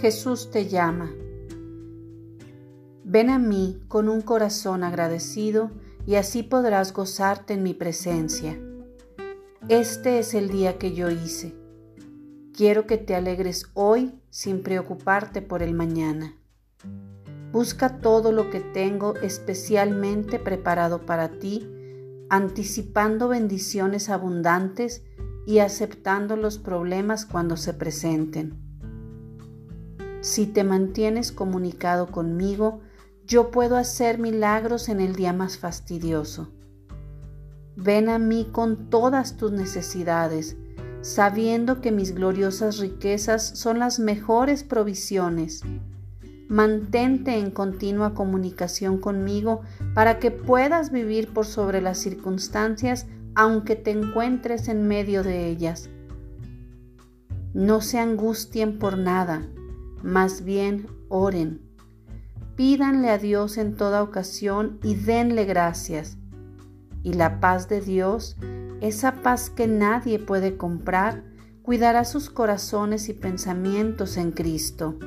Jesús te llama. Ven a mí con un corazón agradecido y así podrás gozarte en mi presencia. Este es el día que yo hice. Quiero que te alegres hoy sin preocuparte por el mañana. Busca todo lo que tengo especialmente preparado para ti, anticipando bendiciones abundantes y aceptando los problemas cuando se presenten. Si te mantienes comunicado conmigo, yo puedo hacer milagros en el día más fastidioso. Ven a mí con todas tus necesidades, sabiendo que mis gloriosas riquezas son las mejores provisiones. Mantente en continua comunicación conmigo para que puedas vivir por sobre las circunstancias aunque te encuentres en medio de ellas. No se angustien por nada, más bien oren. Pídanle a Dios en toda ocasión y denle gracias. Y la paz de Dios, esa paz que nadie puede comprar, cuidará sus corazones y pensamientos en Cristo.